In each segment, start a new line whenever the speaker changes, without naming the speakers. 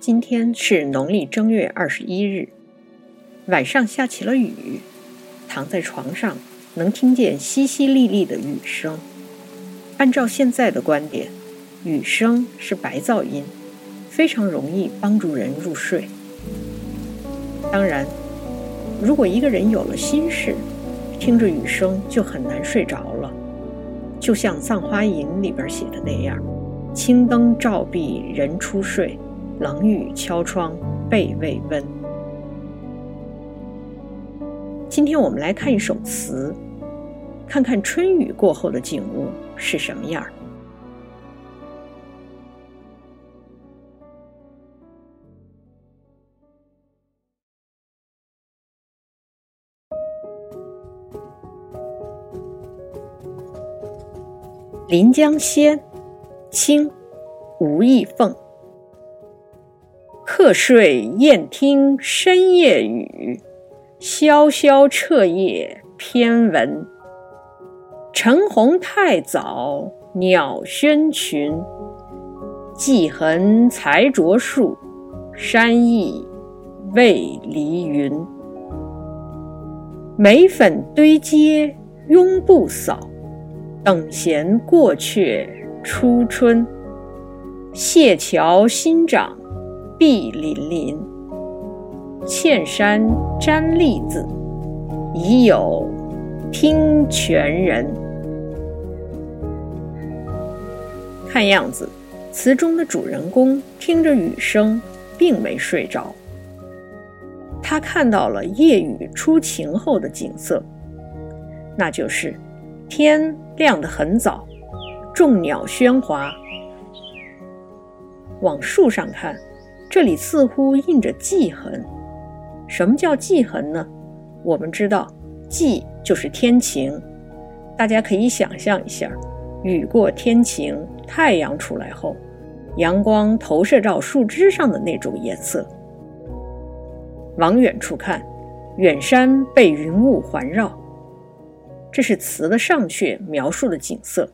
今天是农历正月二十一日，晚上下起了雨，躺在床上能听见淅淅沥沥的雨声。按照现在的观点，雨声是白噪音，非常容易帮助人入睡。当然，如果一个人有了心事，听着雨声就很难睡着了。就像《葬花吟》里边写的那样：“青灯照壁人初睡。”冷雨敲窗，被未温。今天我们来看一首词，看看春雨过后的景物是什么样儿。《临江仙》，清，吴义凤。客睡雁听深夜雨，萧萧彻夜偏闻。晨鸿太早鸟喧群，迹痕才着树，山意未离云。眉粉堆阶拥不扫，等闲过却初春。谢桥新长。碧粼粼，茜山沾栗子，已有听泉人。看样子，词中的主人公听着雨声，并没睡着。他看到了夜雨初晴后的景色，那就是天亮得很早，众鸟喧哗。往树上看。这里似乎印着迹痕。什么叫迹痕呢？我们知道，迹就是天晴。大家可以想象一下，雨过天晴，太阳出来后，阳光投射到树枝上的那种颜色。往远处看，远山被云雾环绕，这是词的上阙描述的景色。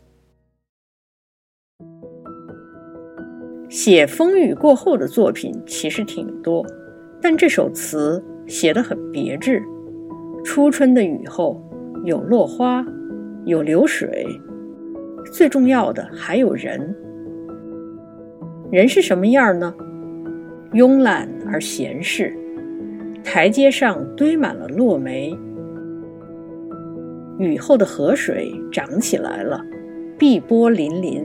写风雨过后的作品其实挺多，但这首词写得很别致。初春的雨后，有落花，有流水，最重要的还有人。人是什么样呢？慵懒而闲适。台阶上堆满了落梅，雨后的河水涨起来了，碧波粼粼。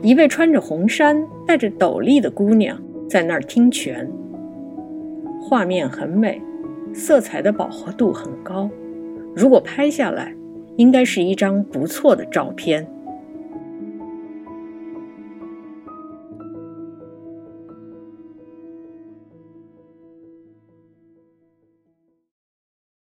一位穿着红衫、戴着斗笠的姑娘在那儿听泉，画面很美，色彩的饱和度很高。如果拍下来，应该是一张不错的照片。